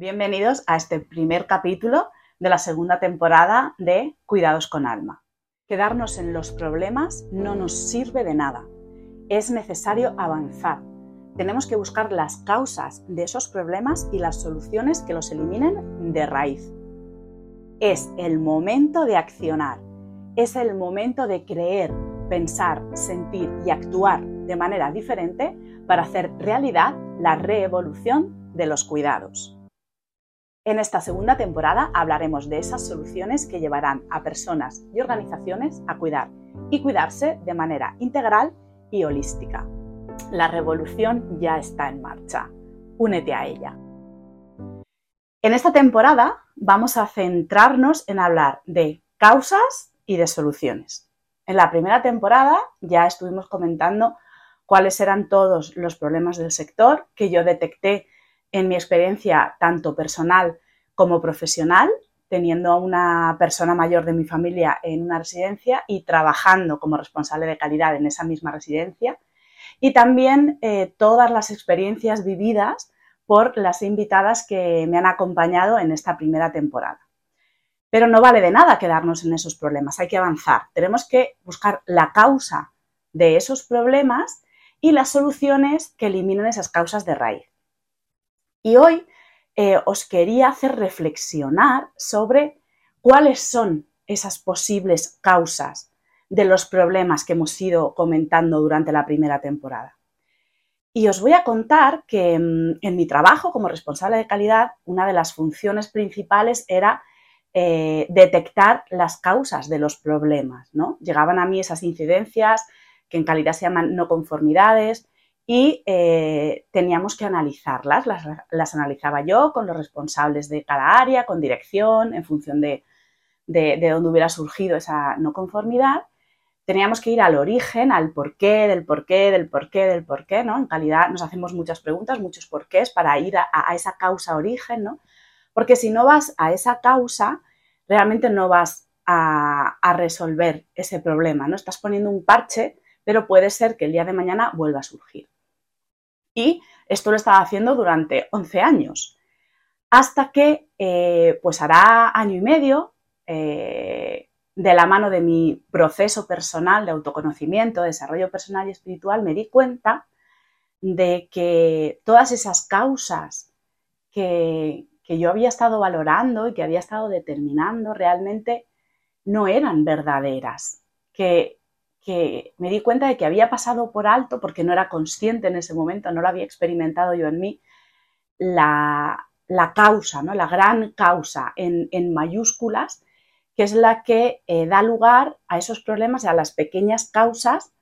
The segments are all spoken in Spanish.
Bienvenidos a este primer capítulo de la segunda temporada de Cuidados con Alma. Quedarnos en los problemas no nos sirve de nada. Es necesario avanzar. Tenemos que buscar las causas de esos problemas y las soluciones que los eliminen de raíz. Es el momento de accionar. Es el momento de creer, pensar, sentir y actuar de manera diferente para hacer realidad la reevolución de los cuidados. En esta segunda temporada hablaremos de esas soluciones que llevarán a personas y organizaciones a cuidar y cuidarse de manera integral y holística. La revolución ya está en marcha. Únete a ella. En esta temporada vamos a centrarnos en hablar de causas y de soluciones. En la primera temporada ya estuvimos comentando cuáles eran todos los problemas del sector que yo detecté en mi experiencia tanto personal como profesional, teniendo a una persona mayor de mi familia en una residencia y trabajando como responsable de calidad en esa misma residencia, y también eh, todas las experiencias vividas por las invitadas que me han acompañado en esta primera temporada. Pero no vale de nada quedarnos en esos problemas, hay que avanzar. Tenemos que buscar la causa de esos problemas y las soluciones que eliminen esas causas de raíz. Y hoy eh, os quería hacer reflexionar sobre cuáles son esas posibles causas de los problemas que hemos ido comentando durante la primera temporada. Y os voy a contar que mm, en mi trabajo como responsable de calidad, una de las funciones principales era eh, detectar las causas de los problemas. ¿no? Llegaban a mí esas incidencias que en calidad se llaman no conformidades, y eh, teníamos que analizarlas. Las, analizaba yo con los responsables de cada área, con dirección, en función de, de, dónde hubiera surgido esa no conformidad. Teníamos que ir al origen, al porqué, del porqué, del porqué, del porqué, ¿no? En calidad nos hacemos muchas preguntas, muchos porqués para ir a, esa causa origen, ¿no? Porque si no vas a esa causa, realmente no vas a, a resolver ese problema, ¿no? Estás poniendo un parche, pero puede ser que el día de mañana vuelva a surgir. Y esto lo estaba haciendo durante 11 años, hasta que, eh, pues hará año y medio, eh, de la mano de mi proceso personal de autoconocimiento, desarrollo personal y espiritual, me di cuenta de que todas esas causas que, que yo había estado valorando y que había estado determinando realmente no eran verdaderas, que que me di cuenta de que había pasado por alto, porque no era consciente en ese momento, no lo había experimentado yo en mí, la, causa, ¿no? la gran causa en, mayúsculas, que es la que eh, da lugar a esos problemas a las pequeñas causas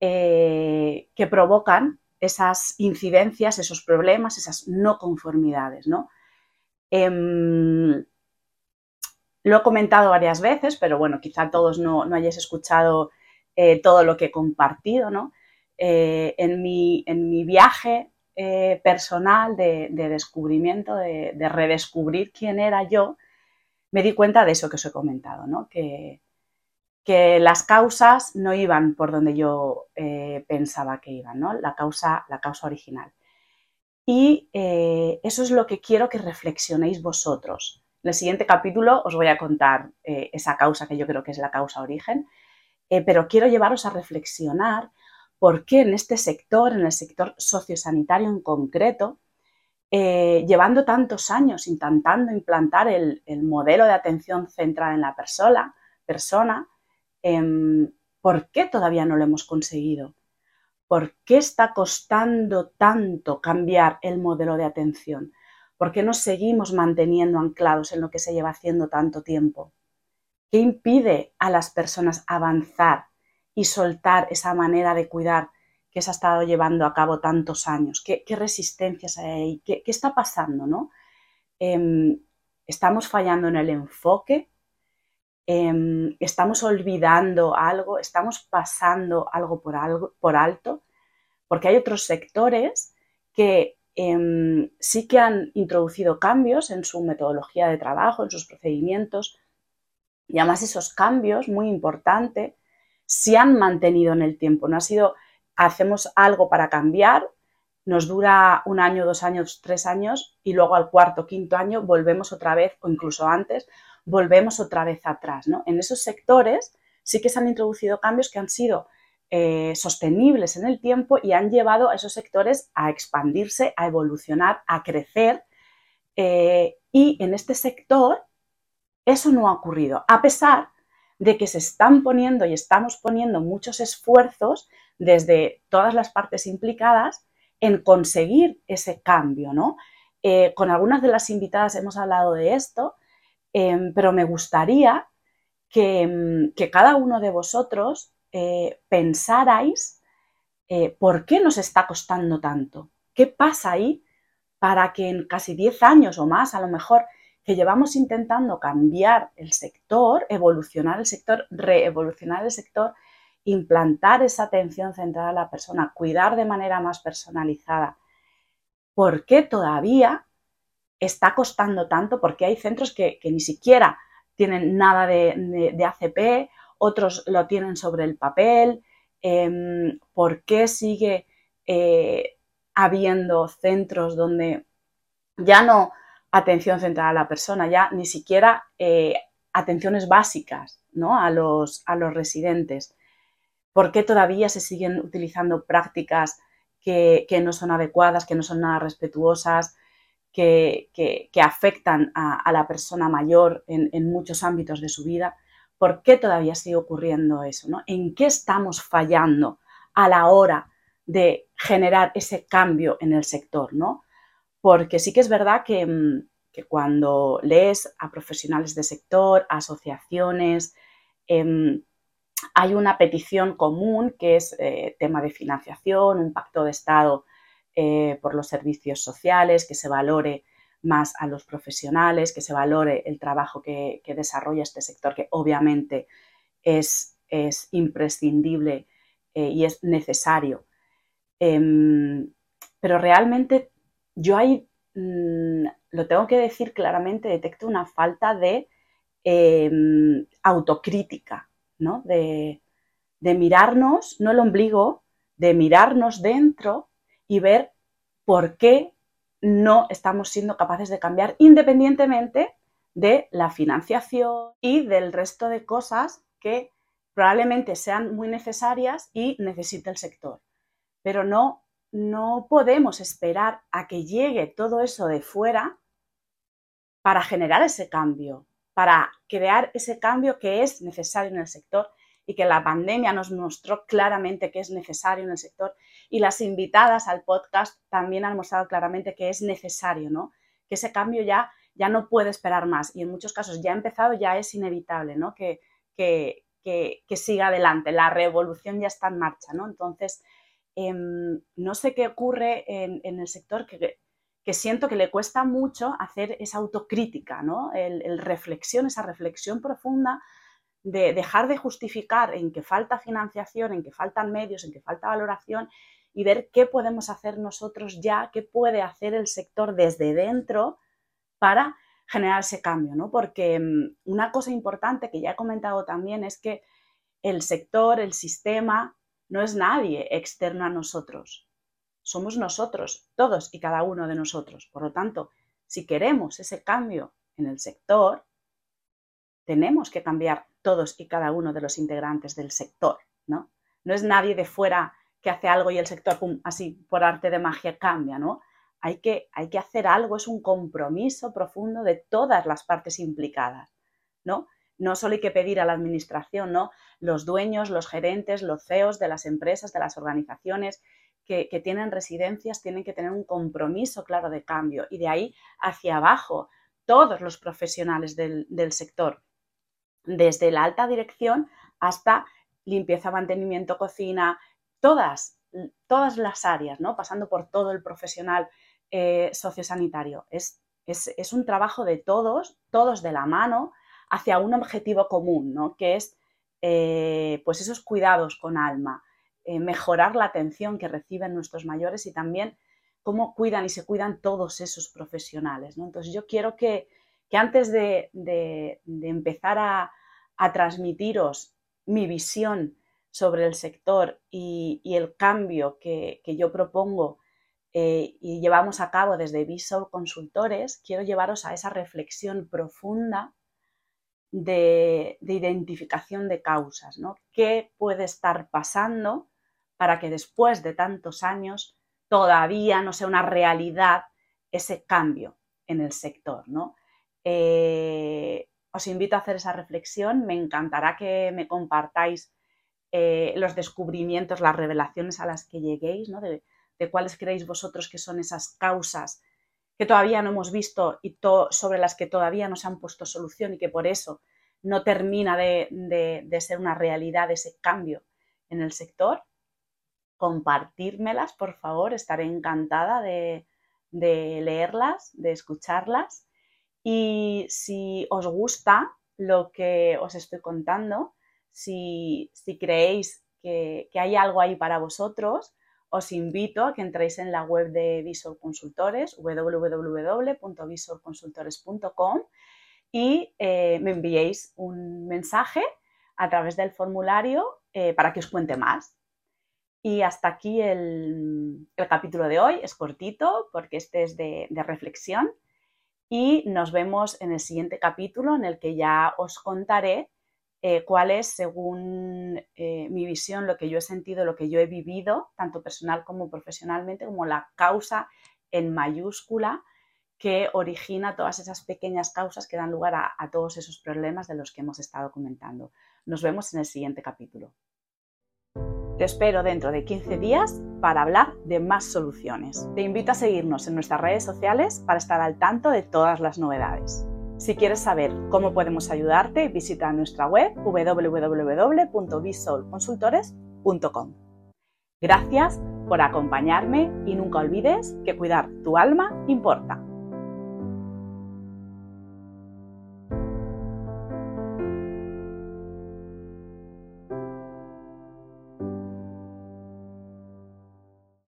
eh, que provocan esas incidencias, esos problemas, esas no conformidades. ¿no? Em, lo he comentado varias veces, pero bueno, quizá todos no, no hayáis escuchado eh, todo lo que he compartido, ¿no? Eh, en, mi, en, mi, viaje eh, personal de, descubrimiento, de, redescubrir quién era yo, me di cuenta de eso que os he comentado, ¿no? que, que las causas no iban por donde yo pensaba que iban, ¿no? la, causa, la causa original. Y eso es lo que quiero que reflexionéis vosotros. En el siguiente capítulo os voy a contar esa causa que yo creo que es la causa origen eh, pero quiero llevaros a reflexionar por qué en este sector, en el sector sociosanitario en concreto, eh, llevando tantos años intentando implantar el, modelo de atención centrada en la persona, em, ¿por qué todavía no lo hemos conseguido? ¿Por qué está costando tanto cambiar el modelo de atención? ¿Por qué nos seguimos manteniendo anclados en lo que se lleva haciendo tanto tiempo? ¿Qué impide a las personas avanzar y soltar esa manera de cuidar que se ha estado llevando a cabo tantos años? ¿Qué, resistencias hay ahí? ¿Qué, está pasando? ¿no? Em, ¿Estamos fallando en el enfoque? Em, ¿Estamos olvidando algo? ¿Estamos pasando algo por, algo por alto? Porque hay otros sectores que em, sí que han introducido cambios en su metodología de trabajo, en sus procedimientos, y además esos cambios, muy importante, se han mantenido en el tiempo. No ha sido hacemos algo para cambiar nos dura un año, dos años, tres años y luego al cuarto, quinto año volvemos otra vez, o incluso antes, volvemos otra vez atrás. ¿no? En esos sectores sí que se han introducido cambios que han sido eh, sostenibles en el tiempo y han llevado a esos sectores a expandirse, a evolucionar, a crecer. Eh, y en este sector eso no ha ocurrido, a pesar de que se están poniendo y estamos poniendo muchos esfuerzos desde todas las partes implicadas en conseguir ese cambio, ¿no? Eh, con algunas de las invitadas hemos hablado de esto, em, pero me gustaría que, em, que, cada uno de vosotros eh, pensarais eh, por qué nos está costando tanto, qué pasa ahí para que en casi 10 años o más, a lo mejor, que llevamos intentando cambiar el sector, evolucionar el sector, reevolucionar el sector, implantar esa atención centrada a la persona, cuidar de manera más personalizada. ¿Por qué todavía está costando tanto? Porque hay centros que, ni siquiera tienen nada de, ACP, otros lo tienen sobre el papel. Em, ¿Por qué sigue eh, habiendo centros donde ya no atención centrada a la persona, ya ni siquiera eh, atenciones básicas ¿no? a, los, a los residentes? ¿Por qué todavía se siguen utilizando prácticas que, no son adecuadas, que no son nada respetuosas, que, afectan a, la persona mayor en, muchos ámbitos de su vida? ¿Por qué todavía sigue ocurriendo eso? ¿En qué estamos fallando a la hora de generar ese cambio en el sector? ¿no? Porque sí que es verdad que, mm, cuando lees a profesionales de sector, asociaciones, em, hay una petición común que es eh, tema de financiación, un pacto de Estado eh, por los servicios sociales, que se valore más a los profesionales, que se valore el trabajo que, desarrolla este sector, que obviamente es, imprescindible eh, y es necesario. Em, pero realmente yo ahí, mm, lo tengo que decir claramente, detecto una falta de em, autocrítica de, mirarnos, no el ombligo, de mirarnos dentro y ver por qué no estamos siendo capaces de cambiar independientemente de la financiación y del resto de cosas que probablemente sean muy necesarias y necesite el sector. Pero no, no podemos esperar a que llegue todo eso de fuera para generar ese cambio para crear ese cambio que es necesario en el sector y que la pandemia nos mostró claramente que es necesario en el sector y las invitadas al podcast también han mostrado claramente que es necesario, ¿no? Que ese cambio ya, ya no puede esperar más y en muchos casos ya ha empezado, ya es inevitable, ¿no? Que, que, que, siga adelante, la revolución ya está en marcha, ¿no? Entonces, em, no sé qué ocurre en, el sector que que siento que le cuesta mucho hacer esa autocrítica, ¿no? El, reflexión, esa reflexión profunda de dejar de justificar en que falta financiación, en que faltan medios, en que falta valoración y ver qué podemos hacer nosotros ya, qué puede hacer el sector desde dentro para generar ese cambio, ¿no? Porque mm, una cosa importante que ya he comentado también es que el sector, el sistema, no es nadie externo a nosotros somos nosotros, todos y cada uno de nosotros. Por lo tanto, si queremos ese cambio en el sector, tenemos que cambiar todos y cada uno de los integrantes del sector, ¿no? No es nadie de fuera que hace algo y el sector, así por arte de magia cambia, ¿no? Hay que, hay que hacer algo, es un compromiso profundo de todas las partes implicadas, ¿no? No solo hay que pedir a la administración, ¿no? Los dueños, los gerentes, los CEOs de las empresas, de las organizaciones, que, tienen residencias tienen que tener un compromiso claro de cambio y de ahí hacia abajo todos los profesionales del, sector, desde la alta dirección hasta limpieza, mantenimiento, cocina, todas, todas las áreas, ¿no? pasando por todo el profesional eh, sociosanitario. Es, es, un trabajo de todos, todos de la mano, hacia un objetivo común, ¿no? que es eh, pues esos cuidados con alma, eh, mejorar la atención que reciben nuestros mayores y también cómo cuidan y se cuidan todos esos profesionales. Entonces yo quiero que, antes de, empezar a, transmitiros mi visión sobre el sector y, el cambio que, yo propongo eh, y llevamos a cabo desde Visual Consultores, quiero llevaros a esa reflexión profunda de, identificación de causas, ¿no? ¿Qué puede estar pasando para que después de tantos años todavía no sea una realidad ese cambio en el sector, ¿no? Eh, os invito a hacer esa reflexión, me encantará que me compartáis eh, los descubrimientos, las revelaciones a las que lleguéis, ¿no? de, cuáles creéis vosotros que son esas causas que todavía no hemos visto y sobre las que todavía no se han puesto solución y que por eso no termina de, ser una realidad ese cambio en el sector. Compartírmelas, por favor, estaré encantada de, leerlas, de escucharlas. Y si os gusta lo que os estoy contando, si, creéis que, hay algo ahí para vosotros, os invito a que entréis en la web de Visual Consultores, www.visualconsultores.com y eh, me enviéis un mensaje a través del formulario eh, para que os cuente más. Y hasta aquí el, capítulo de hoy. Es cortito porque este es de reflexión. Y nos vemos en el siguiente capítulo en el que ya os contaré eh, cuál es, según eh, mi visión, lo que yo he sentido, lo que yo he vivido, tanto personal como profesionalmente, como la causa en mayúscula que origina todas esas pequeñas causas que dan lugar a, a todos esos problemas de los que hemos estado comentando. Nos vemos en el siguiente capítulo. Te espero dentro de 15 días para hablar de más soluciones. Te invito a seguirnos en nuestras redes sociales para estar al tanto de todas las novedades. Si quieres saber cómo podemos ayudarte, visita nuestra web www.visolconsultores.com. Gracias por acompañarme y nunca olvides que cuidar tu alma importa.